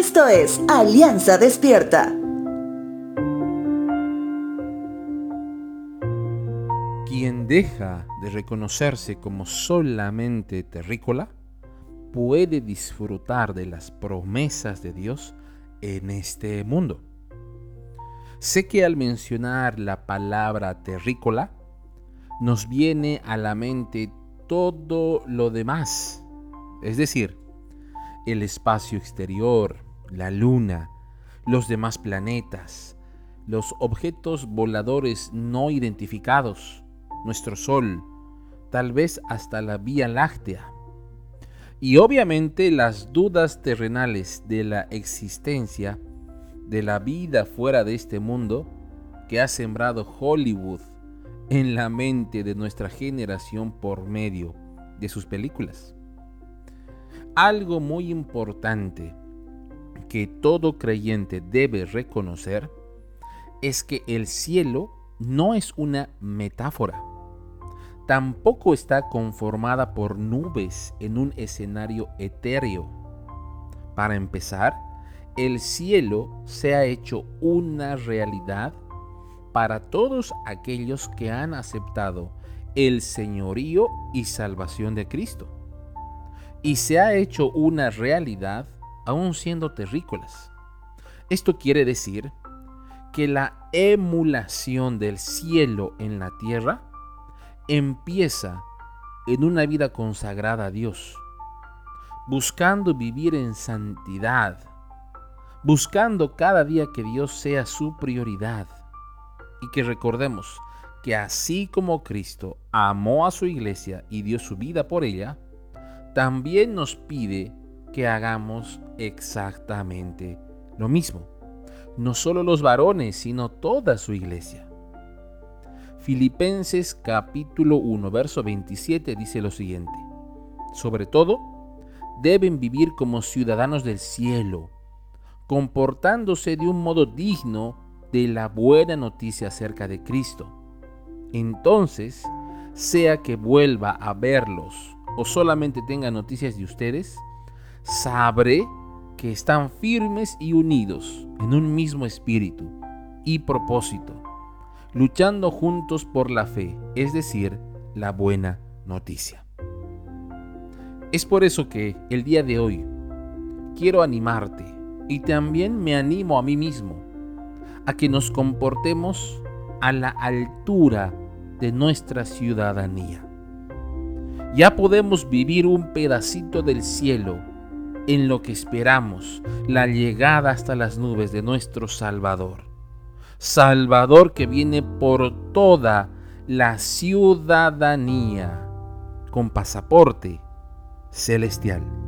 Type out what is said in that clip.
Esto es Alianza Despierta. Quien deja de reconocerse como solamente terrícola puede disfrutar de las promesas de Dios en este mundo. Sé que al mencionar la palabra terrícola, nos viene a la mente todo lo demás, es decir, el espacio exterior, la luna, los demás planetas, los objetos voladores no identificados, nuestro Sol, tal vez hasta la Vía Láctea. Y obviamente las dudas terrenales de la existencia de la vida fuera de este mundo que ha sembrado Hollywood en la mente de nuestra generación por medio de sus películas. Algo muy importante que todo creyente debe reconocer es que el cielo no es una metáfora tampoco está conformada por nubes en un escenario etéreo. Para empezar, el cielo se ha hecho una realidad para todos aquellos que han aceptado el señorío y salvación de Cristo. Y se ha hecho una realidad aún siendo terrícolas. Esto quiere decir que la emulación del cielo en la tierra empieza en una vida consagrada a Dios, buscando vivir en santidad, buscando cada día que Dios sea su prioridad y que recordemos que así como Cristo amó a su iglesia y dio su vida por ella, también nos pide que hagamos exactamente lo mismo. No solo los varones, sino toda su iglesia. Filipenses capítulo 1, verso 27 dice lo siguiente. Sobre todo, deben vivir como ciudadanos del cielo, comportándose de un modo digno de la buena noticia acerca de Cristo. Entonces, sea que vuelva a verlos o solamente tenga noticias de ustedes, sabré que están firmes y unidos en un mismo espíritu y propósito luchando juntos por la fe, es decir, la buena noticia. Es por eso que el día de hoy quiero animarte y también me animo a mí mismo a que nos comportemos a la altura de nuestra ciudadanía. Ya podemos vivir un pedacito del cielo en lo que esperamos la llegada hasta las nubes de nuestro Salvador. Salvador que viene por toda la ciudadanía con pasaporte celestial.